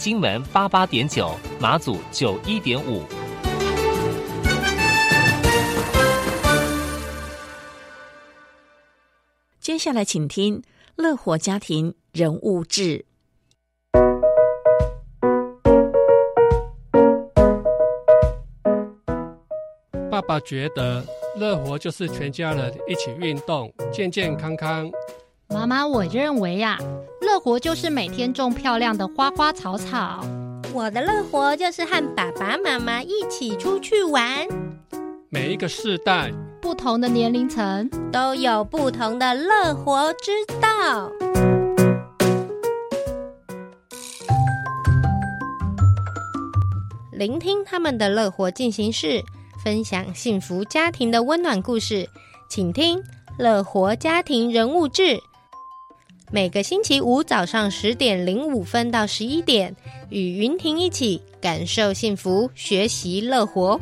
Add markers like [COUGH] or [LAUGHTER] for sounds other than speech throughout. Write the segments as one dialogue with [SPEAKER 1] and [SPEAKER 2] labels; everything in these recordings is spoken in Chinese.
[SPEAKER 1] 金门八八点九，马祖九一点五。
[SPEAKER 2] 接下来，请听乐活家庭人物志。
[SPEAKER 3] 爸爸觉得。乐活就是全家人一起运动，健健康康。
[SPEAKER 4] 妈妈，我认为呀、啊，乐活就是每天种漂亮的花花草草。
[SPEAKER 5] 我的乐活就是和爸爸妈妈一起出去玩。
[SPEAKER 3] 每一个世代、
[SPEAKER 4] 不同的年龄层
[SPEAKER 5] 都有不同的乐活之道。聆听他们的乐活进行式。分享幸福家庭的温暖故事，请听《乐活家庭人物志》。每个星期五早上十点零五分到十一点，与云婷一起感受幸福，学习乐活。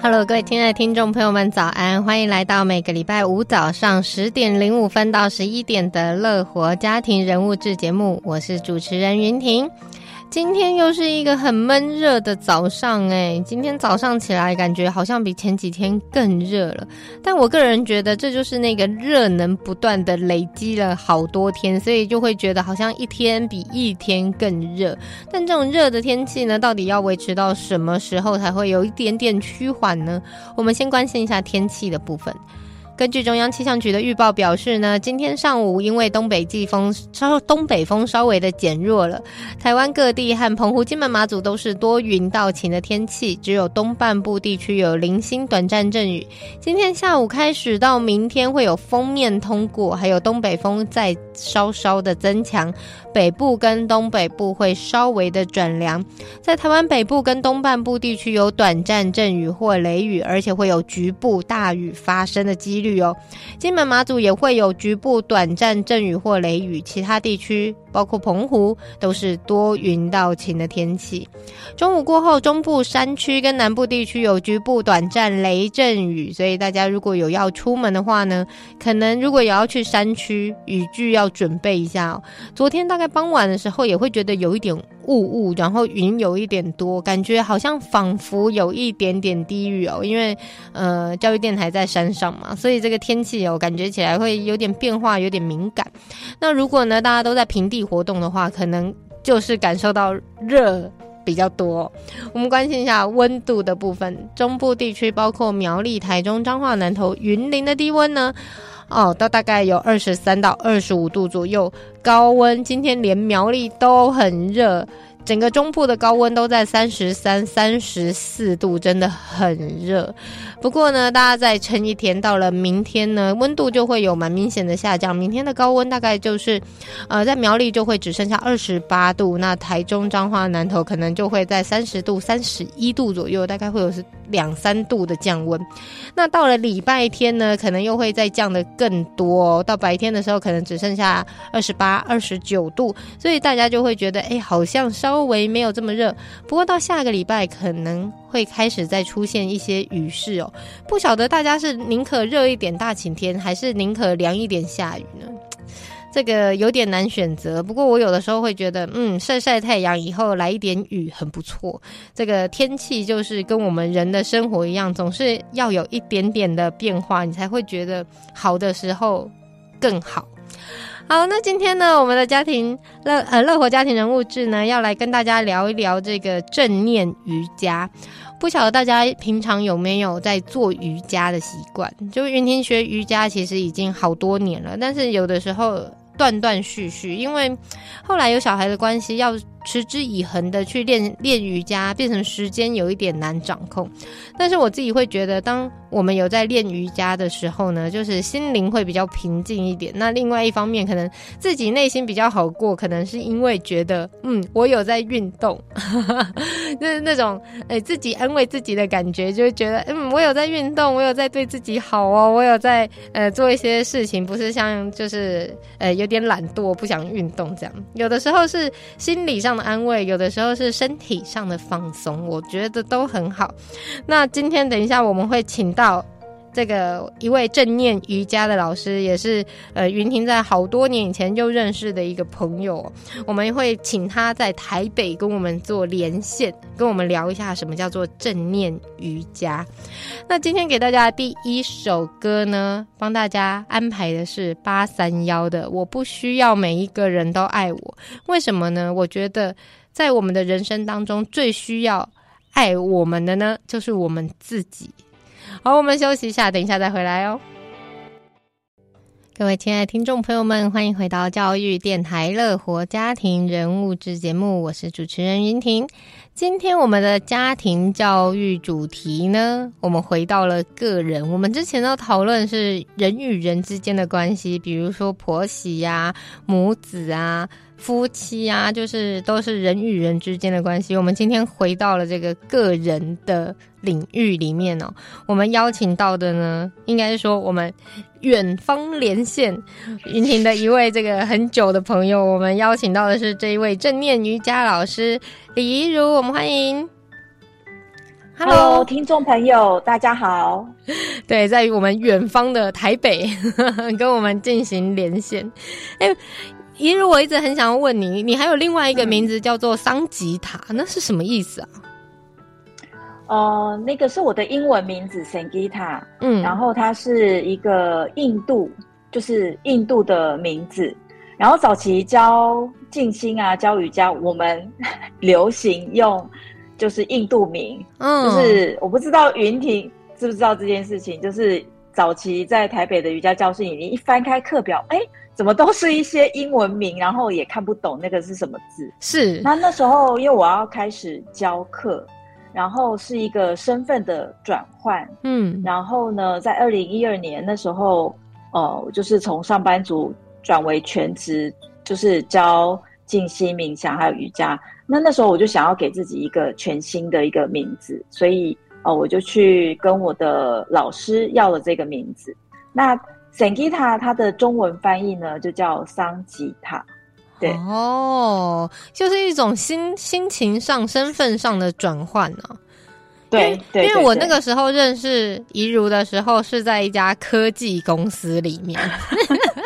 [SPEAKER 5] Hello，各位亲爱的听众朋友们，早安！欢迎来到每个礼拜五早上十点零五分到十一点的乐活家庭人物志节目，我是主持人云婷。今天又是一个很闷热的早上哎，今天早上起来感觉好像比前几天更热了。但我个人觉得这就是那个热能不断的累积了好多天，所以就会觉得好像一天比一天更热。但这种热的天气呢，到底要维持到什么时候才会有一点点趋缓呢？我们先关心一下天气的部分。根据中央气象局的预报表示呢，今天上午因为东北季风稍东北风稍微的减弱了，台湾各地和澎湖、金门、马祖都是多云到晴的天气，只有东半部地区有零星短暂阵雨。今天下午开始到明天会有锋面通过，还有东北风再稍稍的增强，北部跟东北部会稍微的转凉，在台湾北部跟东半部地区有短暂阵雨或雷雨，而且会有局部大雨发生的几率。哦，金门马祖也会有局部短暂阵雨或雷雨，其他地区包括澎湖都是多云到晴的天气。中午过后，中部山区跟南部地区有局部短暂雷阵雨，所以大家如果有要出门的话呢，可能如果也要去山区，雨具要准备一下哦。昨天大概傍晚的时候，也会觉得有一点雾雾，然后云有一点多，感觉好像仿佛有一点点低雨哦，因为呃，教育电台在山上嘛，所以。这个天气哦，感觉起来会有点变化，有点敏感。那如果呢，大家都在平地活动的话，可能就是感受到热比较多。我们关心一下温度的部分，中部地区包括苗栗、台中、彰化、南投、云林的低温呢，哦，到大概有二十三到二十五度左右。高温今天连苗栗都很热。整个中部的高温都在三十三、三十四度，真的很热。不过呢，大家再撑一天，到了明天呢，温度就会有蛮明显的下降。明天的高温大概就是，呃，在苗栗就会只剩下二十八度，那台中、彰化、南投可能就会在三十度、三十一度左右，大概会有是两三度的降温。那到了礼拜天呢，可能又会再降得更多，到白天的时候可能只剩下二十八、二十九度，所以大家就会觉得，哎，好像稍。微没有这么热，不过到下个礼拜可能会开始再出现一些雨势哦。不晓得大家是宁可热一点大晴天，还是宁可凉一点下雨呢？这个有点难选择。不过我有的时候会觉得，嗯，晒晒太阳以后来一点雨很不错。这个天气就是跟我们人的生活一样，总是要有一点点的变化，你才会觉得好的时候更好。好，那今天呢，我们的家庭乐呃乐活家庭人物志呢，要来跟大家聊一聊这个正念瑜伽。不晓得大家平常有没有在做瑜伽的习惯？就云婷学瑜伽其实已经好多年了，但是有的时候断断续续，因为后来有小孩的关系要。持之以恒的去练练瑜伽，变成时间有一点难掌控。但是我自己会觉得，当我们有在练瑜伽的时候呢，就是心灵会比较平静一点。那另外一方面，可能自己内心比较好过，可能是因为觉得，嗯，我有在运动，[LAUGHS] 就是那种哎、自己安慰自己的感觉，就觉得，嗯，我有在运动，我有在对自己好哦，我有在呃做一些事情，不是像就是呃有点懒惰，不想运动这样。有的时候是心理上安慰，有的时候是身体上的放松，我觉得都很好。那今天等一下我们会请到这个一位正念瑜伽的老师，也是呃云婷在好多年以前就认识的一个朋友。我们会请他在台北跟我们做连线，跟我们聊一下什么叫做正念瑜伽。那今天给大家第一首歌呢，帮大家安排的是八三幺的《我不需要每一个人都爱我》。为什么呢？我觉得在我们的人生当中，最需要爱我们的呢，就是我们自己。好，我们休息一下，等一下再回来哦。各位亲爱的听众朋友们，欢迎回到教育电台乐活家庭人物志节目，我是主持人云婷。今天我们的家庭教育主题呢，我们回到了个人。我们之前都讨论是人与人之间的关系，比如说婆媳呀、母子啊。夫妻啊，就是都是人与人之间的关系。我们今天回到了这个个人的领域里面哦。我们邀请到的呢，应该是说我们远方连线云婷的一位这个很久的朋友。我们邀请到的是这一位正念瑜伽老师李怡如，我们欢迎。Hello，,
[SPEAKER 6] 听众朋友，大家好。
[SPEAKER 5] 对，在于我们远方的台北 [LAUGHS] 跟我们进行连线。哎。怡如，我一直很想要问你，你还有另外一个名字叫做桑吉塔，嗯、那是什么意思啊？
[SPEAKER 6] 呃，那个是我的英文名字 Sangita，嗯，然后它是一个印度，就是印度的名字。然后早期教静心啊，教瑜伽，我们流行用就是印度名，嗯，就是我不知道云婷知不知道这件事情，就是早期在台北的瑜伽教室里，你一翻开课表，哎。怎么都是一些英文名，然后也看不懂那个是什么字。是，那那时候因为我要开始教课，然后是一个身份的转换。嗯，然后呢，在二零一二年那时候，呃，就是从上班族转为全职，就是教静心冥想还有瑜伽。那那时候我就想要给自己一个全新的一个名字，所以哦、呃，我就去跟我的老师要了这个名字。那 Sangita 它的中文翻译呢，就叫桑吉他，对
[SPEAKER 5] 哦，就是一种心心情上、身份上的转换呢。
[SPEAKER 6] 对，对，
[SPEAKER 5] 因为我那个时候认识怡如的时候，是在一家科技公司里面。[LAUGHS]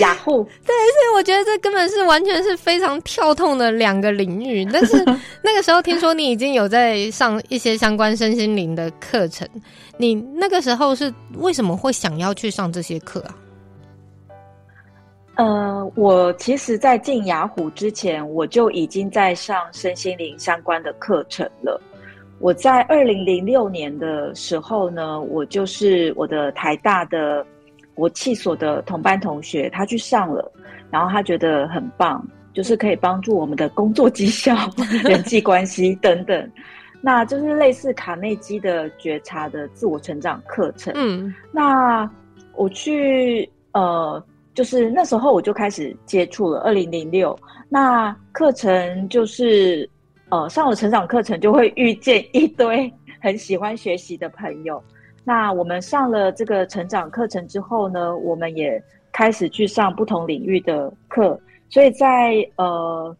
[SPEAKER 6] 雅虎，
[SPEAKER 5] 对，所以我觉得这根本是完全是非常跳痛的两个领域。但是 [LAUGHS] 那个时候听说你已经有在上一些相关身心灵的课程，你那个时候是为什么会想要去上这些课啊？
[SPEAKER 6] 呃，我其实，在进雅虎之前，我就已经在上身心灵相关的课程了。我在二零零六年的时候呢，我就是我的台大的。我气所的同班同学，他去上了，然后他觉得很棒，就是可以帮助我们的工作绩效、[LAUGHS] 人际关系等等，那就是类似卡内基的觉察的自我成长课程。嗯，那我去呃，就是那时候我就开始接触了。二零零六，那课程就是呃上了成长课程，就会遇见一堆 [LAUGHS] 很喜欢学习的朋友。那我们上了这个成长课程之后呢，我们也开始去上不同领域的课。所以在呃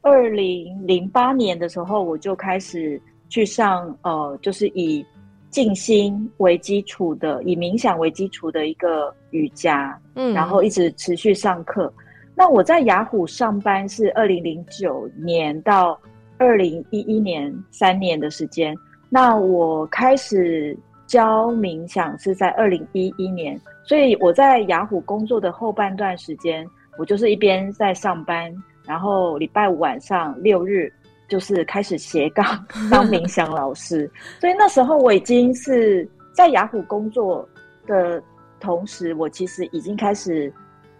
[SPEAKER 6] 二零零八年的时候，我就开始去上呃，就是以静心为基础的，以冥想为基础的一个瑜伽，嗯，然后一直持续上课。那我在雅虎上班是二零零九年到二零一一年三年的时间。那我开始。教冥想是在二零一一年，所以我在雅虎工作的后半段时间，我就是一边在上班，然后礼拜五晚上六日就是开始斜杠 [LAUGHS] 当冥想老师。所以那时候我已经是在雅虎工作的同时，我其实已经开始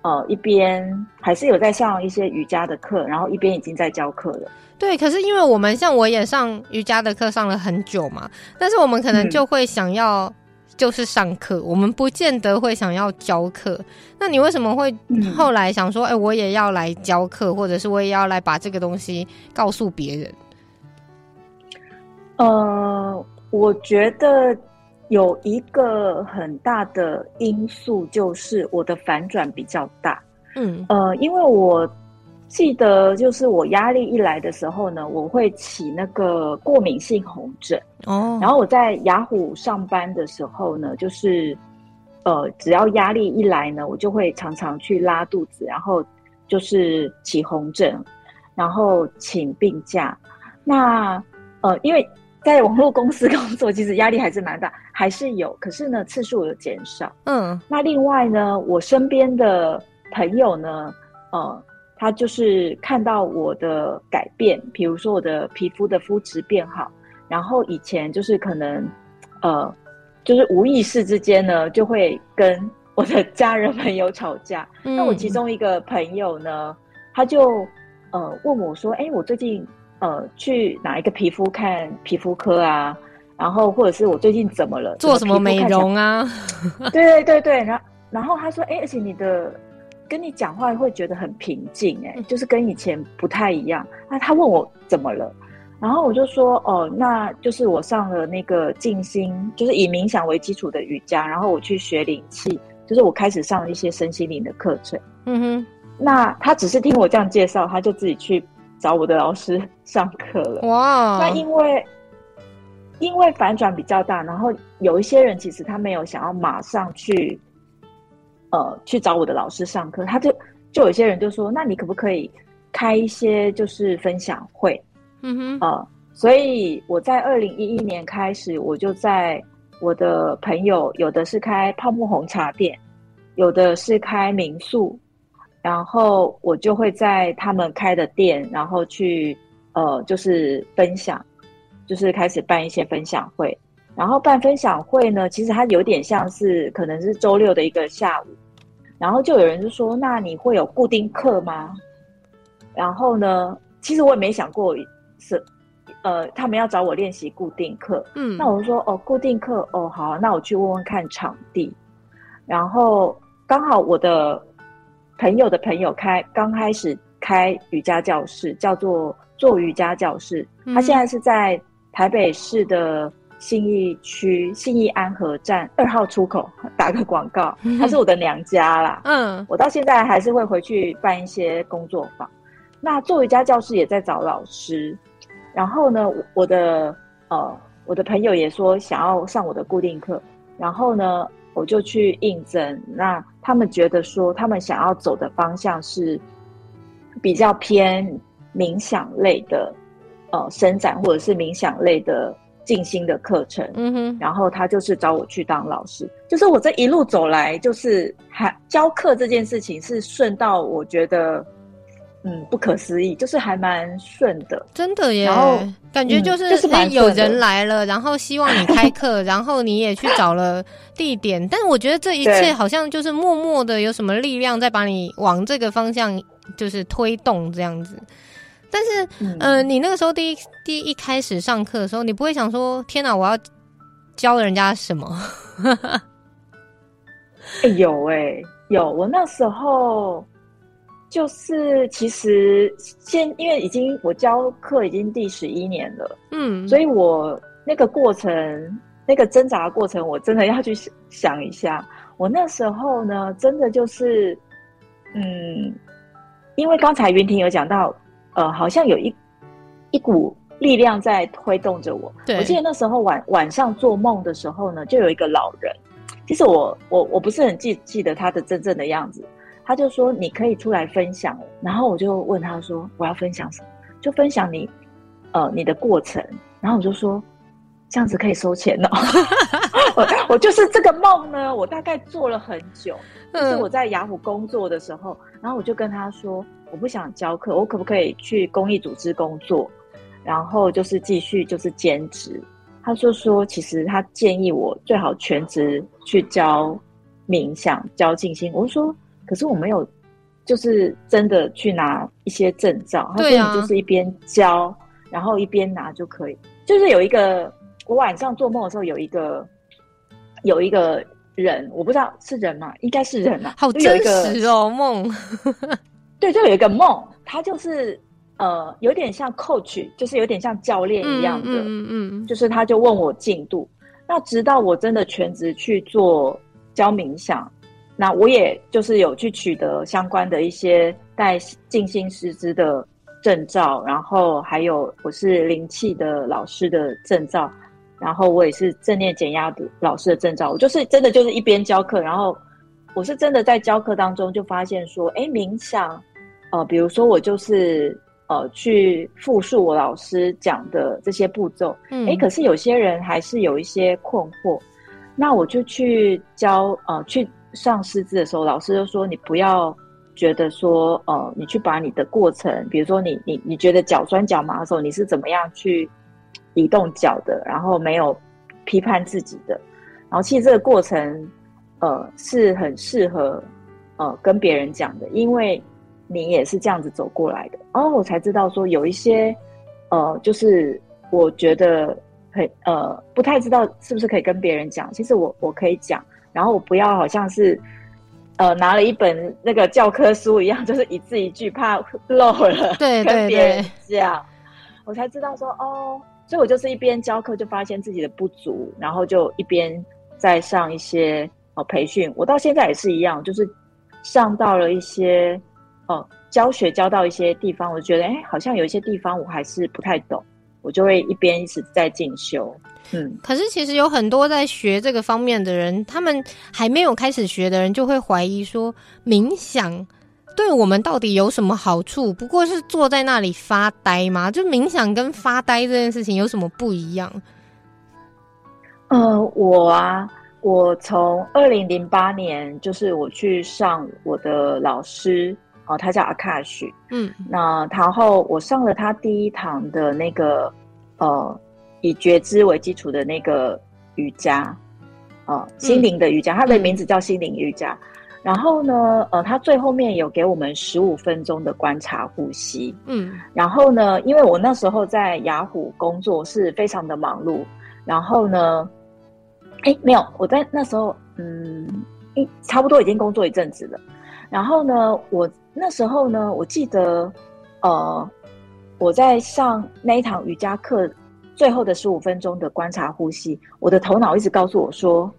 [SPEAKER 6] 呃一边还是有在上一些瑜伽的课，然后一边已经在教课了。
[SPEAKER 5] 对，可是因为我们像我也上瑜伽的课上了很久嘛，但是我们可能就会想要就是上课，嗯、我们不见得会想要教课。那你为什么会后来想说，哎、嗯欸，我也要来教课，或者是我也要来把这个东西告诉别人？
[SPEAKER 6] 呃，我觉得有一个很大的因素就是我的反转比较大。嗯，呃，因为我。记得就是我压力一来的时候呢，我会起那个过敏性红疹哦。然后我在雅虎上班的时候呢，就是呃，只要压力一来呢，我就会常常去拉肚子，然后就是起红疹，然后请病假。那呃，因为在网络公司工作，其实压力还是蛮大，还是有，可是呢，次数有减少。嗯。那另外呢，我身边的朋友呢，呃。他就是看到我的改变，比如说我的皮肤的肤质变好，然后以前就是可能，呃，就是无意识之间呢，就会跟我的家人朋友吵架。嗯、那我其中一个朋友呢，他就呃问我说：“哎，我最近呃去哪一个皮肤看皮肤科啊？然后或者是我最近怎么了？
[SPEAKER 5] 做什么美容啊？” [LAUGHS]
[SPEAKER 6] 对对对对，然后然后他说：“哎，而且你的。”跟你讲话会觉得很平静，哎，就是跟以前不太一样。那他问我怎么了，然后我就说，哦，那就是我上了那个静心，就是以冥想为基础的瑜伽，然后我去学灵气，就是我开始上了一些身心灵的课程。嗯哼，那他只是听我这样介绍，他就自己去找我的老师上课了。哇，那因为因为反转比较大，然后有一些人其实他没有想要马上去。呃，去找我的老师上课，他就就有些人就说，那你可不可以开一些就是分享会？嗯哼，呃，所以我在二零一一年开始，我就在我的朋友，有的是开泡沫红茶店，有的是开民宿，然后我就会在他们开的店，然后去呃，就是分享，就是开始办一些分享会。然后办分享会呢，其实它有点像是可能是周六的一个下午，然后就有人就说：“那你会有固定课吗？”然后呢，其实我也没想过是，呃，他们要找我练习固定课。嗯，那我就说：“哦，固定课，哦，好，那我去问问看场地。”然后刚好我的朋友的朋友开刚开始开瑜伽教室，叫做做瑜伽教室，他现在是在台北市的。信义区信义安和站二号出口打个广告，它是我的娘家啦。嗯，我到现在还是会回去办一些工作坊。那做瑜伽教室也在找老师，然后呢，我的呃我的朋友也说想要上我的固定课，然后呢，我就去应征。那他们觉得说他们想要走的方向是比较偏冥想类的呃伸展，或者是冥想类的。静心的课程，嗯哼，然后他就是找我去当老师，就是我这一路走来，就是还教课这件事情是顺到我觉得，嗯，不可思议，就是还蛮顺的，
[SPEAKER 5] 真的耶。然后感觉就是、嗯、就是蛮有人来了，然后希望你开课，[LAUGHS] 然后你也去找了地点，但是我觉得这一切好像就是默默的有什么力量在把你往这个方向就是推动这样子。但是，嗯、呃，你那个时候第一第一,开始上课的时候，你不会想说：“天哪，我要教人家什么？”
[SPEAKER 6] 欸、[LAUGHS] 有哎、欸，有。我那时候就是其实先，因为已经我教课已经第十一年了，嗯，所以我那个过程，那个挣扎的过程，我真的要去想一下。我那时候呢，真的就是，嗯，因为刚才云婷有讲到。呃，好像有一一股力量在推动着我。我记得那时候晚晚上做梦的时候呢，就有一个老人。其实我我我不是很记记得他的真正的样子。他就说你可以出来分享，然后我就问他说我要分享什么？就分享你呃你的过程。然后我就说这样子可以收钱哦。[LAUGHS] 我我就是这个梦呢，我大概做了很久。就是我在雅虎工作的时候，然后我就跟他说。我不想教课，我可不可以去公益组织工作？然后就是继续就是兼职。他就说，其实他建议我最好全职去教冥想、教静心。我就说，可是我没有，就是真的去拿一些证照。他说，你，就是一边教，然后一边拿就可以。就是有一个，我晚上做梦的时候有一个，有一个人，我不知道是人吗？应该是人啊。
[SPEAKER 5] 好真实哦，梦。[LAUGHS]
[SPEAKER 6] 对，就有一个梦，他就是呃，有点像 coach，就是有点像教练一样的，嗯嗯，嗯，就是他就问我进度。那直到我真的全职去做教冥想，那我也就是有去取得相关的一些带静心师资的证照，然后还有我是灵气的老师的证照，然后我也是正念减压的老师的证照。我就是真的就是一边教课，然后我是真的在教课当中就发现说，哎，冥想，呃，比如说我就是。呃，去复述我老师讲的这些步骤，嗯，哎，可是有些人还是有一些困惑，那我就去教，呃，去上师资的时候，老师就说你不要觉得说，呃，你去把你的过程，比如说你你你觉得脚酸脚麻的时候，你是怎么样去移动脚的，然后没有批判自己的，然后其实这个过程，呃，是很适合呃跟别人讲的，因为。你也是这样子走过来的，然后我才知道说有一些，呃，就是我觉得很呃不太知道是不是可以跟别人讲。其实我我可以讲，然后我不要好像是呃拿了一本那个教科书一样，[LAUGHS] 就是一字一句怕漏了，
[SPEAKER 5] 对，
[SPEAKER 6] 跟别人讲，我才知道说哦，所以我就是一边教课就发现自己的不足，然后就一边在上一些呃培训。我到现在也是一样，就是上到了一些。哦，教学教到一些地方，我觉得哎，好像有一些地方我还是不太懂，我就会一边一直在进修。嗯，
[SPEAKER 5] 可是其实有很多在学这个方面的人，他们还没有开始学的人，就会怀疑说，冥想对我们到底有什么好处？不过是坐在那里发呆吗？就冥想跟发呆这件事情有什么不一样？
[SPEAKER 6] 呃，我啊，我从二零零八年，就是我去上我的老师。哦，他叫阿卡许，嗯，那然后我上了他第一堂的那个，呃，以觉知为基础的那个瑜伽，呃，心灵的瑜伽，他的名字叫心灵瑜伽。然后呢，呃，他最后面有给我们十五分钟的观察呼吸，嗯，然后呢，因为我那时候在雅虎工作是非常的忙碌，然后呢，哎，没有，我在那时候，嗯，差不多已经工作一阵子了。然后呢，我那时候呢，我记得，呃，我在上那一堂瑜伽课最后的十五分钟的观察呼吸，我的头脑一直告诉我说，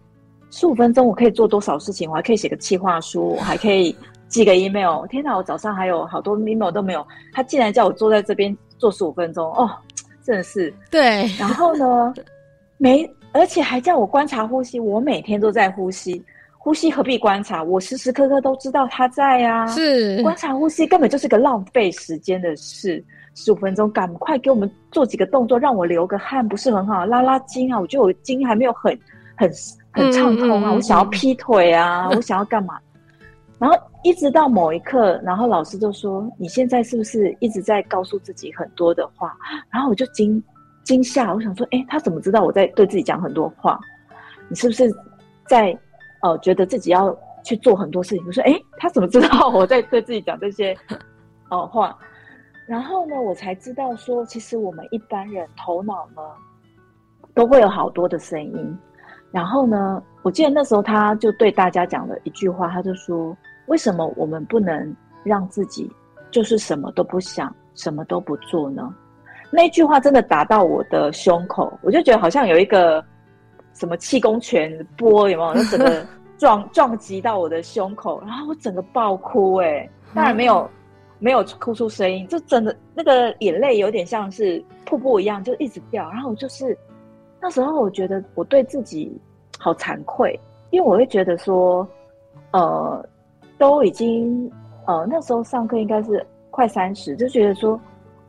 [SPEAKER 6] 十五分钟我可以做多少事情，我还可以写个计划书，我还可以寄个 email。天哪，我早上还有好多 email 都没有，他竟然叫我坐在这边做十五分钟，哦，真的是
[SPEAKER 5] 对。
[SPEAKER 6] 然后呢，没，而且还叫我观察呼吸，我每天都在呼吸。呼吸何必观察？我时时刻刻都知道他在啊。
[SPEAKER 5] 是
[SPEAKER 6] 观察呼吸根本就是个浪费时间的事。十五分钟，赶快给我们做几个动作，让我流个汗，不是很好？拉拉筋啊！我觉得我筋还没有很很很畅通啊。嗯嗯嗯，我想要劈腿啊，嗯、我想要干嘛？然后一直到某一刻，然后老师就说：“你现在是不是一直在告诉自己很多的话？”然后我就惊惊吓，我想说：“哎，他怎么知道我在对自己讲很多话？你是不是在？”呃，觉得自己要去做很多事情，我说，哎，他怎么知道我在对自己讲这些，[LAUGHS] 呃，话？然后呢，我才知道说，其实我们一般人头脑呢，都会有好多的声音。然后呢，我记得那时候他就对大家讲了一句话，他就说，为什么我们不能让自己就是什么都不想，什么都不做呢？那句话真的打到我的胸口，我就觉得好像有一个。什么气功拳波有没有？[LAUGHS] 就整个撞撞击到我的胸口，然后我整个爆哭哎、欸！当然没有没有哭出声音，就真的那个眼泪有点像是瀑布一样，就一直掉。然后我就是那时候我觉得我对自己好惭愧，因为我会觉得说，呃，都已经呃那时候上课应该是快三十，就觉得说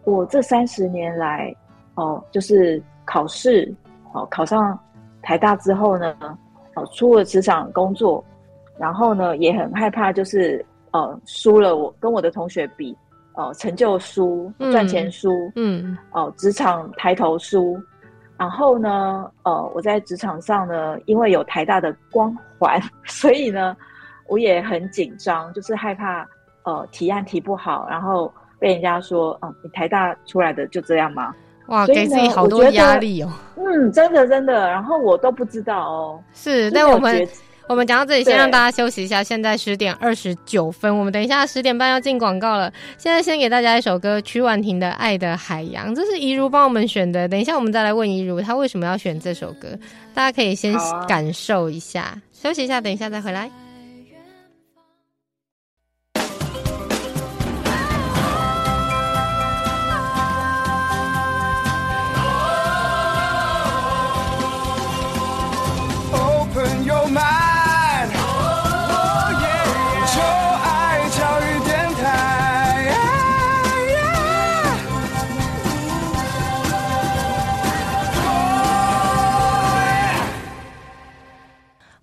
[SPEAKER 6] 我这三十年来哦、呃，就是考试哦、呃、考上。台大之后呢，哦，出了职场工作，然后呢，也很害怕，就是呃，输了我跟我的同学比，呃，成就输，赚钱输，嗯，哦、呃，职场抬头输，然后呢，呃，我在职场上呢，因为有台大的光环，[LAUGHS] 所以呢，我也很紧张，就是害怕呃提案提不好，然后被人家说，嗯，你台大出来的就这样吗？
[SPEAKER 5] 哇，给自己好多压力哦。
[SPEAKER 6] 嗯，真的真的，然后我都不知道哦。
[SPEAKER 5] 是，那我们。我们讲到这里，先让大家休息一下。现在十点二十九分，我们等一下十点半要进广告了。现在先给大家一首歌，曲婉婷的《爱的海洋》，这是怡如帮我们选的。等一下我们再来问怡如，她为什么要选这首歌？大家可以先感受一下，啊、休息一下，等一下再回来。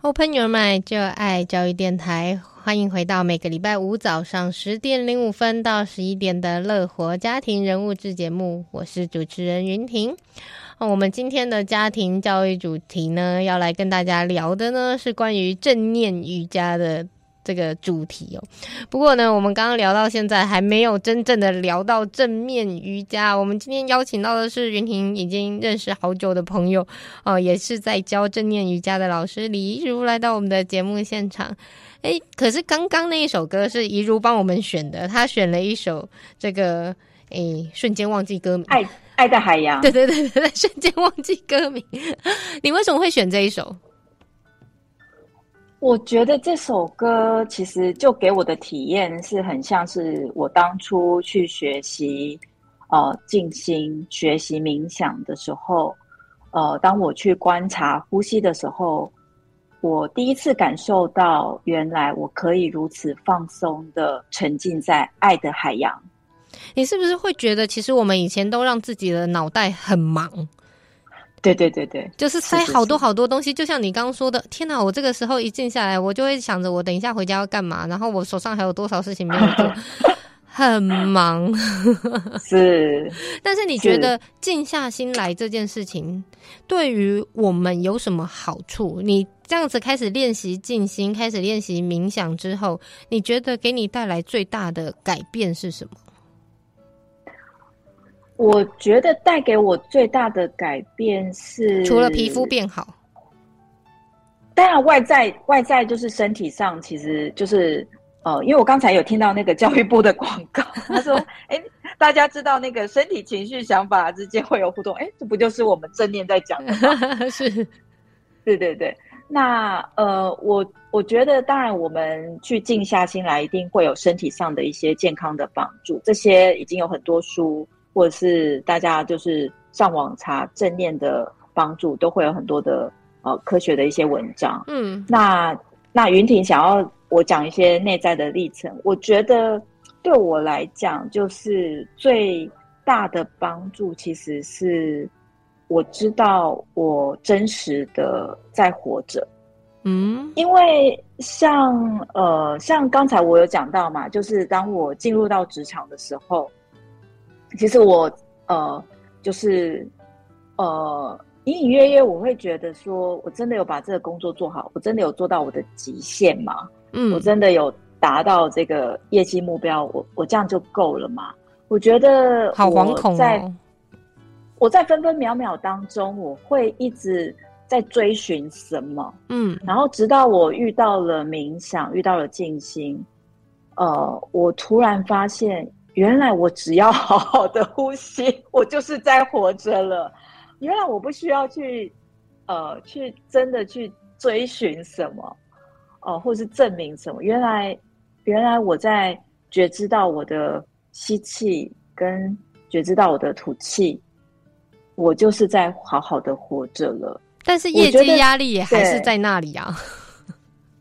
[SPEAKER 5] Open Your Mind，就爱教育电台，欢迎回到每个礼拜五早上十点零五分到十一点的乐活家庭人物志节目，我是主持人云婷。我们今天的家庭教育主题呢，要来跟大家聊的呢，是关于正念瑜伽的。这个主题哦，不过呢，我们刚刚聊到现在还没有真正的聊到正面瑜伽。我们今天邀请到的是云婷已经认识好久的朋友哦，也是在教正念瑜伽的老师李一如来到我们的节目现场。哎，可是刚刚那一首歌是怡如帮我们选的，她选了一首这个哎，瞬间忘记歌名，
[SPEAKER 6] 爱爱的海洋。
[SPEAKER 5] 对对对对，瞬间忘记歌名。你为什么会选这一首？
[SPEAKER 6] 我觉得这首歌其实就给我的体验是很像是我当初去学习，呃，静心学习冥想的时候，呃，当我去观察呼吸的时候，我第一次感受到原来我可以如此放松的沉浸在爱的海洋。
[SPEAKER 5] 你是不是会觉得，其实我们以前都让自己的脑袋很忙？
[SPEAKER 6] 对对对对，
[SPEAKER 5] 就是塞好多好多东西，是是是，就像你刚刚说的，天哪！我这个时候一静下来，我就会想着我等一下回家要干嘛，然后我手上还有多少事情没有做，[LAUGHS] 很忙。
[SPEAKER 6] 是，[LAUGHS]
[SPEAKER 5] 但是你觉得静下心来这件事情对于我们有什么好处？你这样子开始练习静心，开始练习冥想之后，你觉得给你带来最大的改变是什么？
[SPEAKER 6] 我觉得带给我最大的改变是，
[SPEAKER 5] 除了皮肤变好，
[SPEAKER 6] 当然外在外在就是身体上，其实就是呃，因为我刚才有听到那个教育部的广告，[LAUGHS] 他说，[LAUGHS] 哎、欸，大家知道那个身体、情绪、想法之间会有互动，哎、欸，这不就是我们正念在讲的吗？[LAUGHS] 是，对对对。那呃，我我觉得，当然我们去静下心来，一定会有身体上的一些健康的帮助，这些已经有很多书。或者是大家就是上网查正念的帮助，都会有很多的呃科学的一些文章。嗯，那那云婷想要我讲一些内在的历程，我觉得对我来讲，就是最大的帮助，其实是我知道我真实的在活着。嗯，因为像呃像刚才我有讲到嘛，就是当我进入到职场的时候。其实我呃，就是呃，隐隐约约我会觉得说，我真的有把这个工作做好，我真的有做到我的极限吗？嗯，我真的有达到这个业绩目标，我我这样就够了吗？我觉得我
[SPEAKER 5] 好惶恐哦。
[SPEAKER 6] 我在分分秒秒当中，我会一直在追寻什么？嗯，然后直到我遇到了冥想，遇到了静心，呃，我突然发现。原来我只要好好的呼吸，[LAUGHS] 我就是在活着了。原来我不需要去，呃，去真的去追寻什么，哦、呃，或是证明什么。原来，原来我在觉知到我的吸气跟觉知到我的吐气，我就是在好好的活着了。
[SPEAKER 5] 但是业绩压力也还是在那里啊。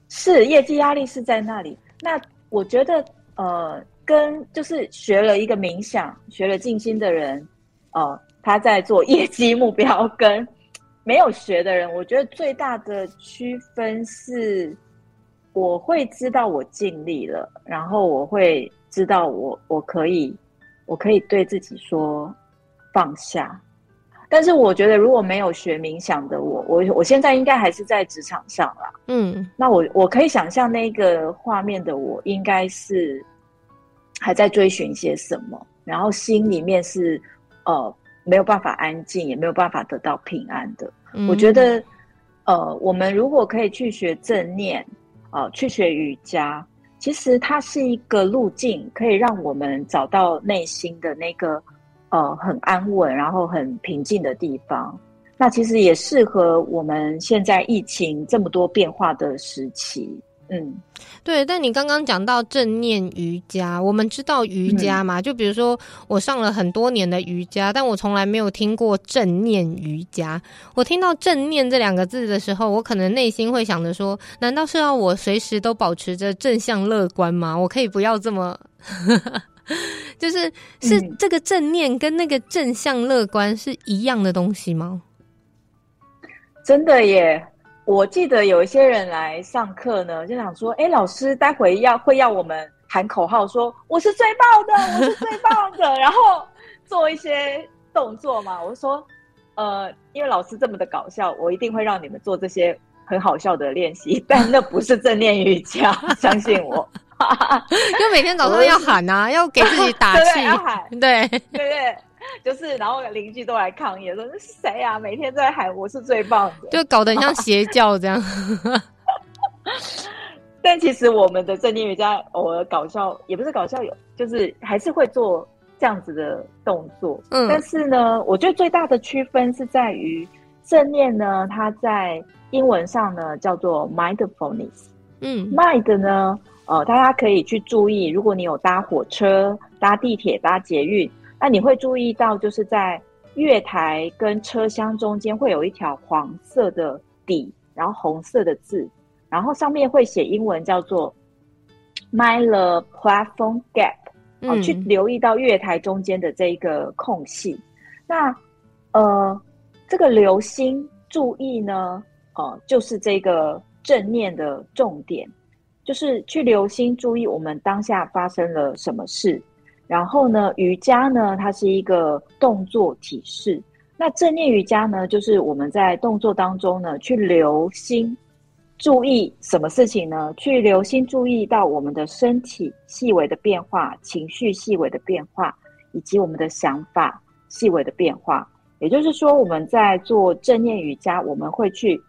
[SPEAKER 6] 是业绩压力是在那里。那我觉得，呃。跟就是学了一个冥想、学了静心的人，呃，他在做业绩目标，跟没有学的人，我觉得最大的区分是，我会知道我尽力了，然后我会知道我我可以，我可以对自己说放下，但是我觉得如果没有学冥想的我，我我现在应该还是在职场上啦。
[SPEAKER 5] 嗯，
[SPEAKER 6] 那我我可以想象那个画面的我，应该是还在追寻些什么，然后心里面是呃没有办法安静，也没有办法得到平安的。嗯、我觉得呃，我们如果可以去学正念，呃，去学瑜伽，其实它是一个路径，可以让我们找到内心的那个。呃，很安稳，然后很平静的地方，那其实也适合我们现在疫情这么多变化的时期。嗯，
[SPEAKER 5] 对。但你刚刚讲到正念瑜伽，我们知道瑜伽嘛？嗯、就比如说，我上了很多年的瑜伽，但我从来没有听过正念瑜伽。我听到“正念”这两个字的时候，我可能内心会想着说：难道是要我随时都保持着正向乐观吗？我可以不要这么。[LAUGHS] 就是是这个正念跟那个正向乐观是一样的东西吗？
[SPEAKER 6] 真的耶！我记得有一些人来上课呢，就想说：“哎，老师，待会要会要我们喊口号，说我是最棒的，我是最棒的，[LAUGHS] 然后做一些动作嘛。”我说：“呃，因为老师这么的搞笑，我一定会让你们做这些很好笑的练习，但那不是正念瑜伽，相信我。”
[SPEAKER 5] 因为每天早上要喊啊，要给自己打气，
[SPEAKER 6] 对，要喊，
[SPEAKER 5] 对
[SPEAKER 6] 对对，[LAUGHS] 就是，然后邻居都来抗议说：“这是谁啊？每天在喊我是最棒的。”
[SPEAKER 5] 就搞得很像邪教这样。[LAUGHS]
[SPEAKER 6] 但其实我们的正念瑜伽偶尔搞笑，也不是搞笑，有就是还是会做这样子的动作。嗯，但是呢，我觉得最大的区分是在于正念呢，它在英文上呢叫做 mindfulness。嗯，mind 呢。呃，大家可以去注意，如果你有搭火车、搭地铁、搭捷运，那你会注意到，就是在月台跟车厢中间会有一条黄色的底，然后红色的字，然后上面会写英文叫做 “Mind the platform gap”，呃，嗯，去留意到月台中间的这一个空隙。那呃，这个留心注意呢，呃，就是这个正念的重点。就是去留心注意我们当下发生了什么事，然后呢，瑜伽呢，它是一个动作体式。那正念瑜伽呢，就是我们在动作当中呢，去留心注意什么事情呢？去留心注意到我们的身体细微的变化、情绪细微的变化，以及我们的想法细微的变化。也就是说，我们在做正念瑜伽，我们会去。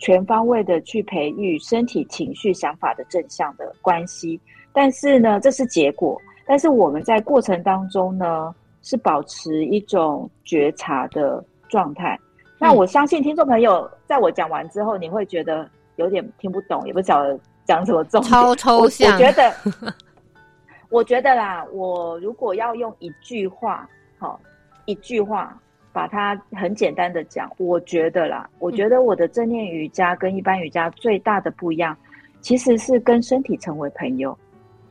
[SPEAKER 6] 全方位的去培育身体、情绪、想法的正向的关系，但是呢，这是结果。但是我们在过程当中呢，是保持一种觉察的状态。那我相信听众朋友，在我讲完之后，你会觉得有点听不懂，也不晓得讲什么重点。
[SPEAKER 5] 超抽象。
[SPEAKER 6] 我，我觉得，[LAUGHS] 我觉得啦，我如果要用一句话，好，一句话。把它很简单的讲，我觉得啦，我觉得我的正念瑜伽跟一般瑜伽最大的不一样，其实是跟身体成为朋友。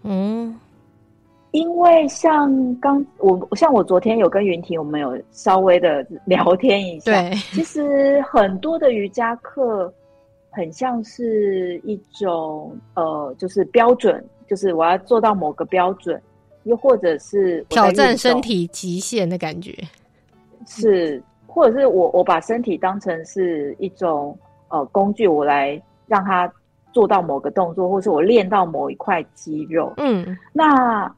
[SPEAKER 6] 嗯，因为像刚我像我昨天有跟云婷，我们有稍微的聊天一下。
[SPEAKER 5] 对，
[SPEAKER 6] 其实很多的瑜伽课很像是一种呃，就是标准，就是我要做到某个标准，又或者是
[SPEAKER 5] 挑战身体极限的感觉。
[SPEAKER 6] 是，或者是我我把身体当成是一种呃工具，我来让它做到某个动作，或是我练到某一块肌肉。嗯，那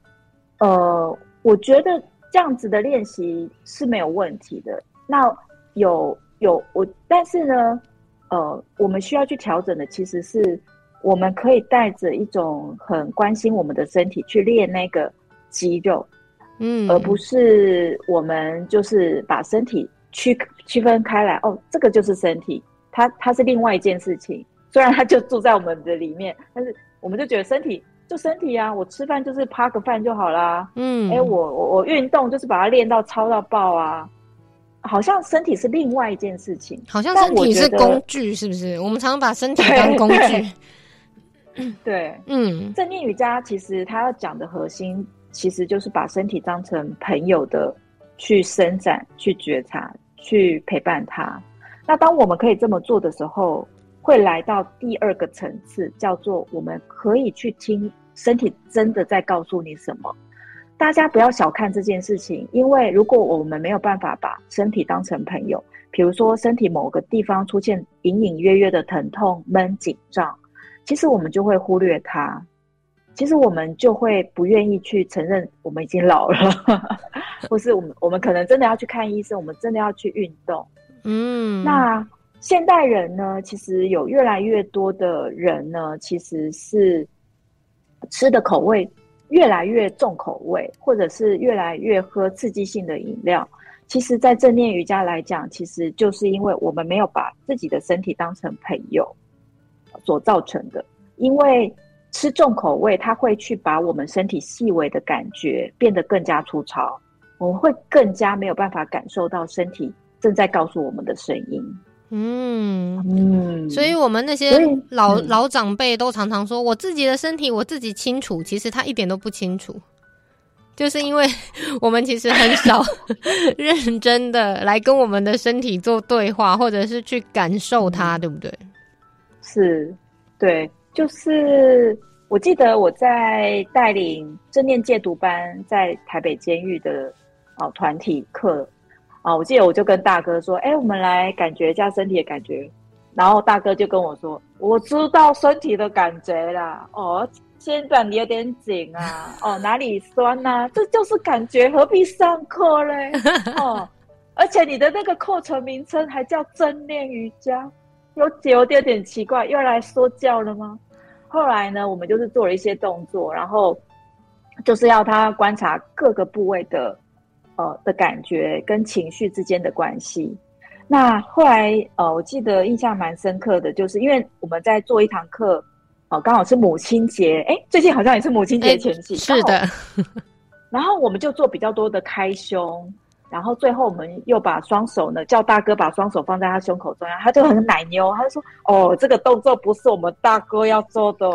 [SPEAKER 6] 呃，我觉得这样子的练习是没有问题的。那有有我，但是呢，呃，我们需要去调整的，其实是我们可以带着一种很关心我们的身体去练那个肌肉。嗯，而不是我们就是把身体区区分开来哦，这个就是身体，它它是另外一件事情。虽然它就住在我们的里面，但是我们就觉得身体就身体啊，我吃饭就是趴个饭就好啦。嗯，哎、欸，我我我运动就是把它练到超到爆啊，好像身体是另外一件事情，
[SPEAKER 5] 好像身体是工具，是不是？我们常常把身体当工具。[LAUGHS] 对，
[SPEAKER 6] 对对嗯，正念瑜伽其实它要讲的核心。其实就是把身体当成朋友的去伸展、去觉察、去陪伴他。那当我们可以这么做的时候，会来到第二个层次，叫做我们可以去听身体真的在告诉你什么。大家不要小看这件事情，因为如果我们没有办法把身体当成朋友，比如说身体某个地方出现隐隐约约的疼痛、闷、紧张，其实我们就会忽略它。其实我们就会不愿意去承认我们已经老了，[LAUGHS] 或是我们我们可能真的要去看医生，我们真的要去运动。嗯，那现代人呢，其实有越来越多的人呢，其实是吃的口味越来越重口味，或者是越来越喝刺激性的饮料。其实，在正念瑜伽来讲，其实就是因为我们没有把自己的身体当成朋友所造成的，因为。吃重口味，它会去把我们身体细微的感觉变得更加粗糙，我们会更加没有办法感受到身体正在告诉我们的声音。
[SPEAKER 5] 嗯。嗯，所以我们那些老、嗯、老长辈都常常说，我自己的身体我自己清楚，其实他一点都不清楚，就是因为 [LAUGHS] 我们其实很少 [LAUGHS] 认真的来跟我们的身体做对话，或者是去感受它，嗯、对不对？
[SPEAKER 6] 是，对。就是我记得我在带领正念戒毒班在台北监狱的哦团体课啊，我记得我就跟大哥说：“哎、我们来感觉一下身体的感觉。”然后大哥就跟我说：“我知道身体的感觉啦，哦，肩膀有点紧啊，哦，哪里酸呐、啊？这就是感觉，何必上课嘞？哦，而且你的那个课程名称还叫正念瑜伽，有有点点奇怪，又来说教了吗？”后来呢，我们就是做了一些动作，然后就是要他观察各个部位的呃的感觉跟情绪之间的关系。那后来呃，我记得印象蛮深刻的，就是因为我们在做一堂课，哦、呃，刚好是母亲节，哎，最近好像也是母亲节前夕，
[SPEAKER 5] 是的。
[SPEAKER 6] 然后我们就做比较多的开胸。然后最后我们又把双手呢，叫大哥把双手放在他胸口中央，他就很奶牛，他就说：“哦，这个动作不是我们大哥要做的，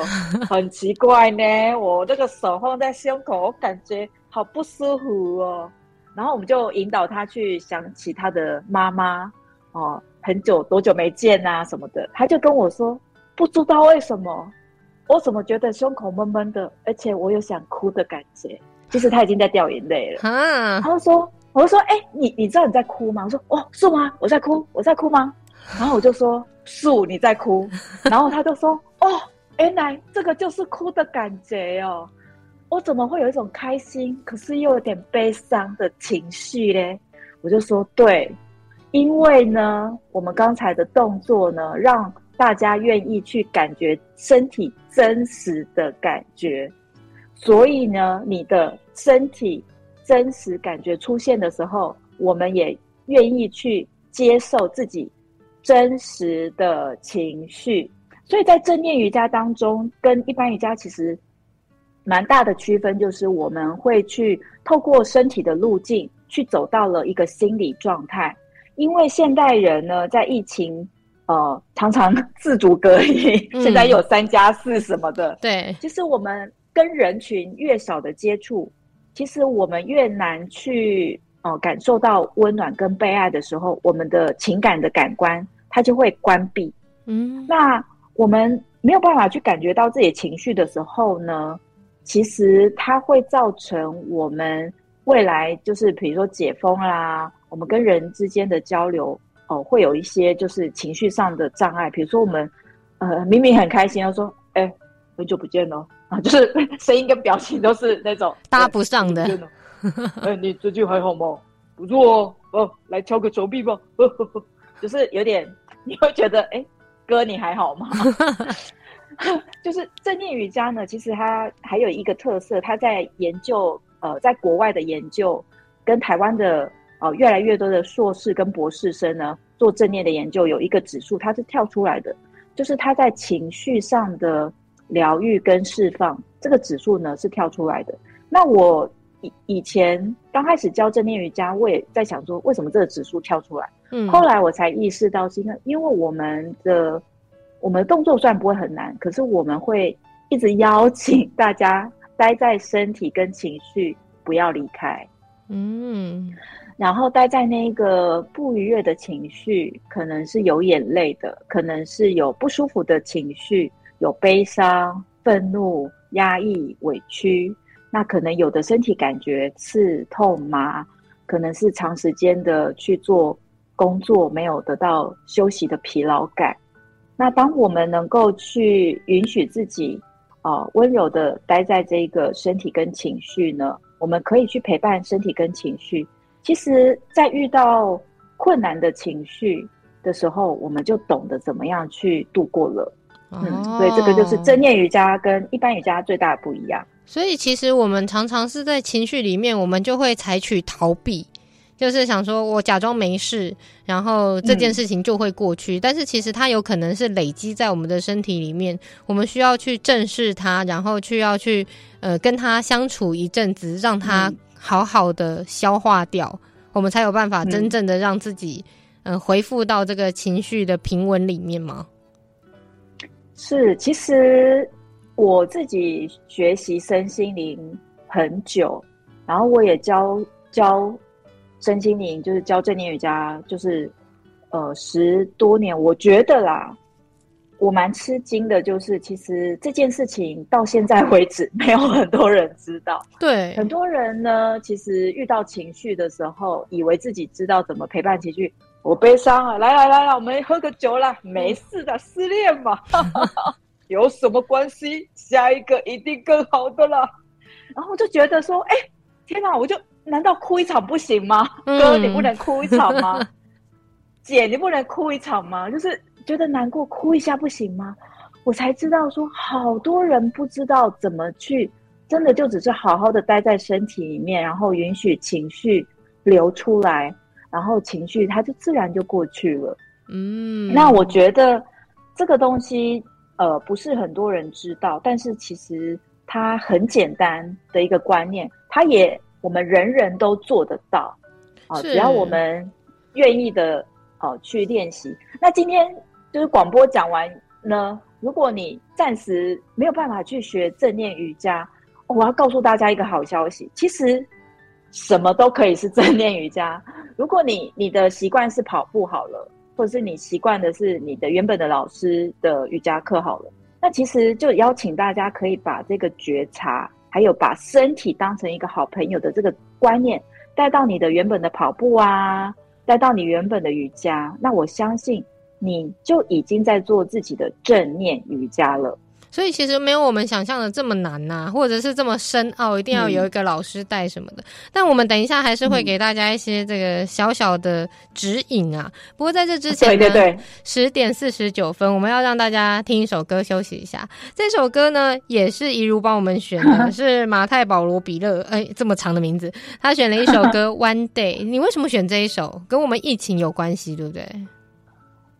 [SPEAKER 6] 很奇怪呢。我这个手放在胸口，我感觉好不舒服哦。”然后我们就引导他去想起他的妈妈哦，很久多久没见啊什么的，他就跟我说：“不知道为什么，我怎么觉得胸口闷闷的，而且我有想哭的感觉，其实他已经在掉眼泪了。”他就说。我就说：“哎、欸，你你知道你在哭吗？”我说：“哦，是吗？我在哭，我在哭吗？”然后我就说：“树，你在哭。”然后他就说：“哦，原来这个就是哭的感觉哦。我怎么会有一种开心，可是又有点悲伤的情绪嘞？”我就说：“对，因为呢，我们刚才的动作呢，让大家愿意去感觉身体真实的感觉，所以呢，你的身体。”真实感觉出现的时候，我们也愿意去接受自己真实的情绪。所以在正念瑜伽当中，跟一般瑜伽其实蛮大的区分，就是我们会去透过身体的路径，去走到了一个心理状态。因为现代人呢，在疫情呃常常 [LAUGHS] 自主隔离，嗯、现在有三加四什么的，
[SPEAKER 5] 对，
[SPEAKER 6] 就是我们跟人群越少的接触。其实我们越难去哦、呃、感受到温暖跟被爱的时候，我们的情感的感官它就会关闭。嗯，那我们没有办法去感觉到自己情绪的时候呢，其实它会造成我们未来就是比如说解封啦，我们跟人之间的交流哦、呃、会有一些就是情绪上的障碍。比如说我们呃明明很开心，要说哎很久不见了。啊，[LAUGHS] 就是 [LAUGHS] 声音跟表情都是那种
[SPEAKER 5] 搭不上的。
[SPEAKER 6] 哎，你最近还好吗？不错哦，哦，来敲个手臂吧。呵呵呵，就是有点，你会觉得，哎，哥你还好吗？[LAUGHS] [LAUGHS] 就是正念瑜伽呢，其实它还有一个特色，它在研究，呃，在国外的研究，跟台湾的呃越来越多的硕士跟博士生呢做正念的研究，有一个指数，它是跳出来的，就是它在情绪上的。疗愈跟释放这个指数呢是跳出来的。那我以以前刚开始教正念瑜伽，我也在想说，为什么这个指数跳出来？嗯，后来我才意识到，是因为因为我们的我们的动作虽然不会很难，可是我们会一直邀请 [LAUGHS] 大家待在身体跟情绪，不要离开。嗯，然后待在那个不愉悦的情绪，可能是有眼泪的，可能是有不舒服的情绪。有悲伤、愤怒、压抑、委屈，那可能有的身体感觉刺痛麻，可能是长时间的去做工作没有得到休息的疲劳感。那当我们能够去允许自己，啊、呃，温柔的待在这个身体跟情绪呢，我们可以去陪伴身体跟情绪。其实，在遇到困难的情绪的时候，我们就懂得怎么样去度过了。哦、嗯，所以这个就是正念瑜伽跟一般瑜伽最大的不一样。
[SPEAKER 5] 所以，其实我们常常是在情绪里面，我们就会采取逃避。就是想说，我假装没事，然后这件事情就会过去。嗯、但是其实它有可能是累积在我们的身体里面，我们需要去正视它，然后去要去呃跟它相处一阵子，让它好好的消化掉，嗯、我们才有办法真正的让自己嗯、呃、恢复到这个情绪的平稳里面吗？
[SPEAKER 6] 是，其实我自己学习身心灵很久，然后我也教教。身心灵就是教正念瑜伽，就是呃十多年，我觉得啦，我蛮吃惊的，就是其实这件事情到现在为止，没有很多人知道。[LAUGHS]
[SPEAKER 5] 对，
[SPEAKER 6] 很多人呢，其实遇到情绪的时候，以为自己知道怎么陪伴情绪。我悲伤啊，来来来来，我们喝个酒啦，没事的，失恋嘛，[LAUGHS] 有什么关系？下一个一定更好的了。然后我就觉得说，哎，天哪，我就。难道哭一场不行吗？哥，你不能哭一场吗？嗯、[LAUGHS] 姐，你不能哭一场吗？就是觉得难过，哭一下不行吗？我才知道说，好多人不知道怎么去，真的就只是好好的待在身体里面，然后允许情绪流出来，然后情绪它就自然就过去了。嗯，那我觉得这个东西，呃，不是很多人知道，但是其实它很简单的一个观念，它也。我们人人都做得到，啊，只要我们愿意的，啊，去练习。那今天就是广播讲完呢，如果你暂时没有办法去学正念瑜伽，我要告诉大家一个好消息，其实什么都可以是正念瑜伽。如果你你的习惯是跑步好了，或者是你习惯的是你的原本的老师的瑜伽课好了，那其实就邀请大家可以把这个觉察。还有把身体当成一个好朋友的这个观念带到你的原本的跑步啊，带到你原本的瑜伽，那我相信你就已经在做自己的正念瑜伽了。
[SPEAKER 5] 所以其实没有我们想象的这么难呐、啊，或者是这么深奥，一定要有一个老师带什么的。嗯、但我们等一下还是会给大家一些这个小小的指引啊。嗯、不过在这之前呢，对对对，十点四十九分，我们要让大家听一首歌休息一下。这首歌呢，也是怡如帮我们选的，[LAUGHS] 是马太保罗比勒，哎，这么长的名字，他选了一首歌《One Day》。你为什么选这一首？跟我们疫情有关系，对不对？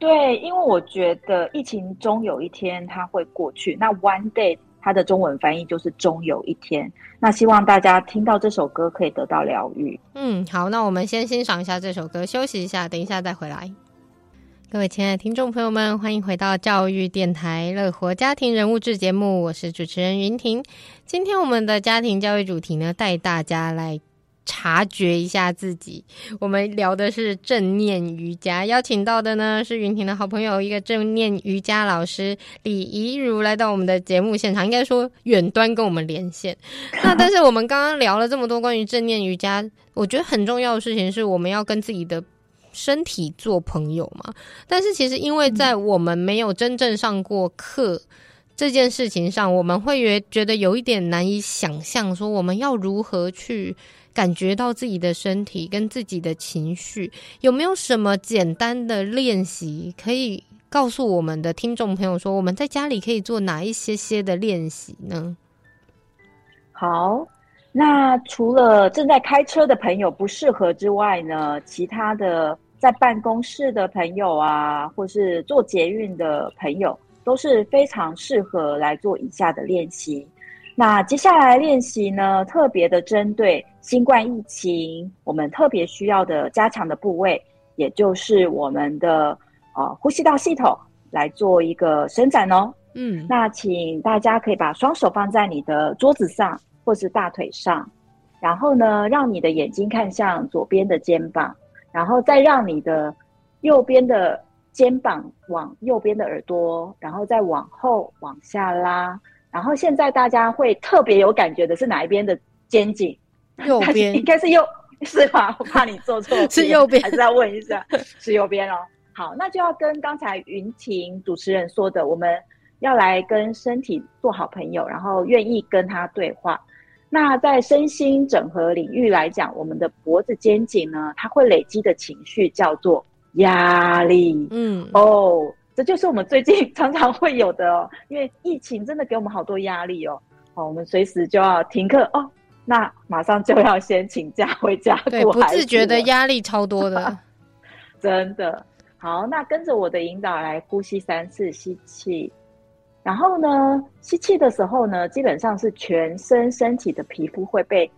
[SPEAKER 6] 对，因为我觉得疫情终有一天它会过去。那 One Day 它的中文翻译就是终有一天。那希望大家听到这首歌可以得到疗愈。
[SPEAKER 5] 嗯，好，那我们先欣赏一下这首歌，休息一下，等一下再回来。各位亲爱的听众朋友们，欢迎回到教育电台乐活家庭人物志节目，我是主持人云婷。今天我们的家庭教育主题呢，带大家来。察觉一下自己，我们聊的是正念瑜伽，邀请到的呢是云婷的好朋友，一个正念瑜伽老师李怡如来到我们的节目现场，应该说远端跟我们连线。[LAUGHS] 那但是我们刚刚聊了这么多关于正念瑜伽，我觉得很重要的事情是我们要跟自己的身体做朋友嘛。但是其实因为在我们没有真正上过课这件事情上，我们会觉觉得有一点难以想象，说我们要如何去。感觉到自己的身体跟自己的情绪，有没有什么简单的练习可以告诉我们的听众朋友说，我们在家里可以做哪一些些的练习呢？
[SPEAKER 6] 好，那除了正在开车的朋友不适合之外呢，其他的在办公室的朋友啊，或是做捷运的朋友，都是非常适合来做以下的练习。那接下来练习呢，特别的针对新冠疫情，我们特别需要的加强的部位，也就是我们的呃呼吸道系统来做一个伸展哦。嗯，那请大家可以把双手放在你的桌子上或是大腿上，然后呢，让你的眼睛看向左边的肩膀，然后再让你的右边的肩膀往右边的耳朵，然后再往后往下拉。然后现在大家会特别有感觉的是哪一边的肩颈？
[SPEAKER 5] 右边 [LAUGHS]
[SPEAKER 6] 应该是右，是吧？[LAUGHS] 我怕你做错，[LAUGHS]
[SPEAKER 5] 是右边，
[SPEAKER 6] 还是要问一下，是右边哦。好，那就要跟刚才云婷主持人说的，我们要来跟身体做好朋友，然后愿意跟他对话。那在身心整合领域来讲，我们的脖子肩颈呢，它会累积的情绪叫做压力。嗯，哦，这就是我们最近常常会有的哦，[LAUGHS] 因为疫情真的给我们好多压力哦。哦，我们随时就要停课哦，那马上就要先请假回家。
[SPEAKER 5] 对，不自觉的压力超多的，[LAUGHS]
[SPEAKER 6] 真的。好，那跟着我的引导来呼吸三次，吸气。然后呢，吸气的时候呢，基本上是全身身体的皮肤会被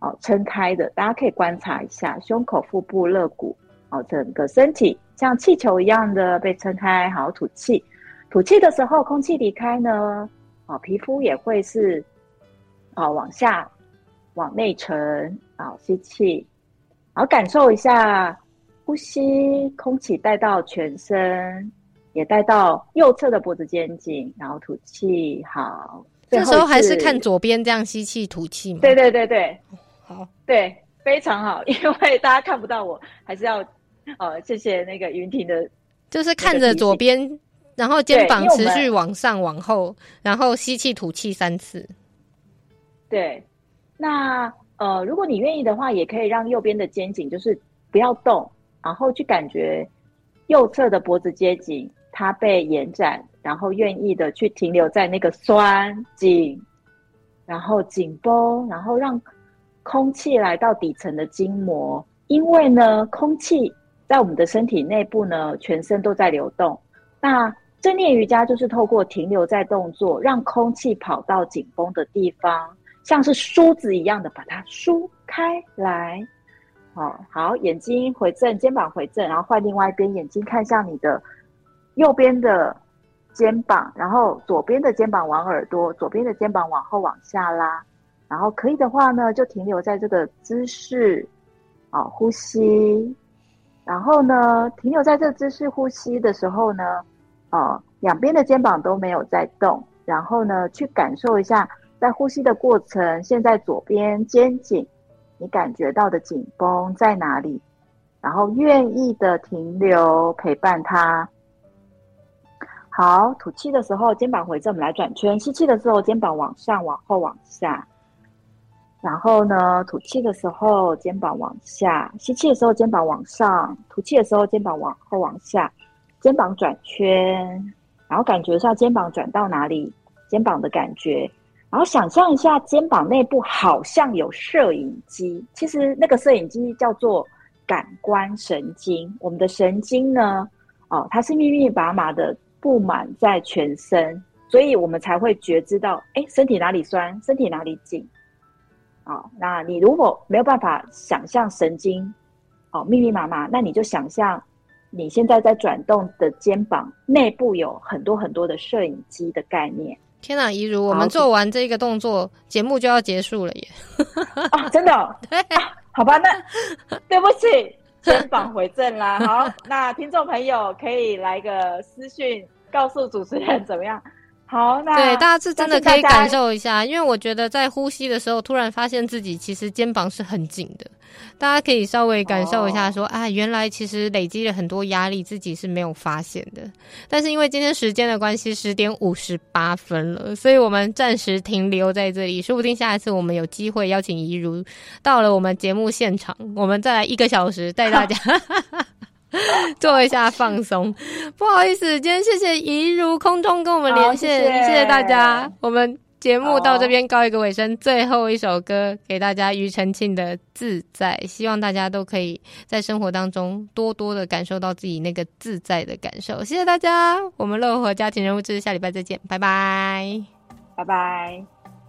[SPEAKER 6] 哦撑开的，大家可以观察一下胸口、腹部、肋骨哦，整个身体像气球一样的被撑开。好，吐气，吐气的时候空气离开呢，哦，皮肤也会是哦往下往内沉。好，吸气，好，感受一下呼吸，空气带到全身。也带到右侧的脖子肩颈，然后吐气。好，
[SPEAKER 5] 这时候还是看左边这样吸气吐气吗？
[SPEAKER 6] 对对对对，
[SPEAKER 5] 好，
[SPEAKER 6] 对，非常好。因为大家看不到我，还是要呃，谢谢那个云婷的，
[SPEAKER 5] 就是看着左边，然后肩膀持续往上往后，然后吸气吐气三次。
[SPEAKER 6] 对，那呃，如果你愿意的话，也可以让右边的肩颈就是不要动，然后去感觉右侧的脖子肩颈。它被延展，然后愿意的去停留在那个酸紧，然后紧绷，然后让空气来到底层的筋膜。因为呢，空气在我们的身体内部呢，全身都在流动。那正念瑜伽就是透过停留在动作，让空气跑到紧绷的地方，像是梳子一样的把它梳开来。好，好，眼睛回正，肩膀回正，然后换另外一边，眼睛看向你的。右边的肩膀，然后左边的肩膀往耳朵，左边的肩膀往后往下拉，然后可以的话呢，就停留在这个姿势，好，呼吸，然后呢，停留在这姿势呼吸的时候呢，啊，两边的肩膀都没有在动，然后呢，去感受一下在呼吸的过程，现在左边肩颈你感觉到的紧绷在哪里？然后愿意的停留陪伴它。好，吐气的时候肩膀回正，我们来转圈。吸气的时候肩膀往上、往后、往下。然后呢，吐气的时候肩膀往下，吸气的时候肩膀往上，吐气的时候肩膀往后、往下。肩膀转圈，然后感觉一下肩膀转到哪里，肩膀的感觉。然后想象一下肩膀内部好像有摄影机，其实那个摄影机叫做感官神经。我们的神经呢，哦，它是密密麻麻的。布满在全身，所以我们才会觉知到，哎，身体哪里酸，身体哪里紧。哦，那你如果没有办法想象神经，哦，密密麻麻，那你就想象你现在在转动的肩膀内部有很多很多的摄影机的概念。
[SPEAKER 5] 天哪，怡如，我们做完这个动作，节目就要结束了耶！
[SPEAKER 6] 啊，真的哦？[LAUGHS] 对啊，好吧，那对不起。肩膀回正啦，好，那听众朋友可以来个私讯告诉主持人怎么样？好，那
[SPEAKER 5] 对大家是真的可以感受一下，因为我觉得在呼吸的时候，突然发现自己其实肩膀是很紧的。大家可以稍微感受一下，说，啊，原来其实累积了很多压力，自己是没有发现的。但是因为今天时间的关系，十点五十八分了，所以我们暂时停留在这里。说不定下一次我们有机会邀请怡如到了我们节目现场，我们再来一个小时带大家。[LAUGHS] [LAUGHS] 做一下放松，不好意思，今天谢谢怡如空中跟我们连线，谢谢，谢谢大家。我们节目到这边告一个尾声，最后一首歌给大家，庾澄庆的《自在》，希望大家都可以在生活当中多多的感受到自己那个自在的感受。谢谢大家，我们乐活家庭人物志下礼拜再见，拜拜，
[SPEAKER 6] 拜拜。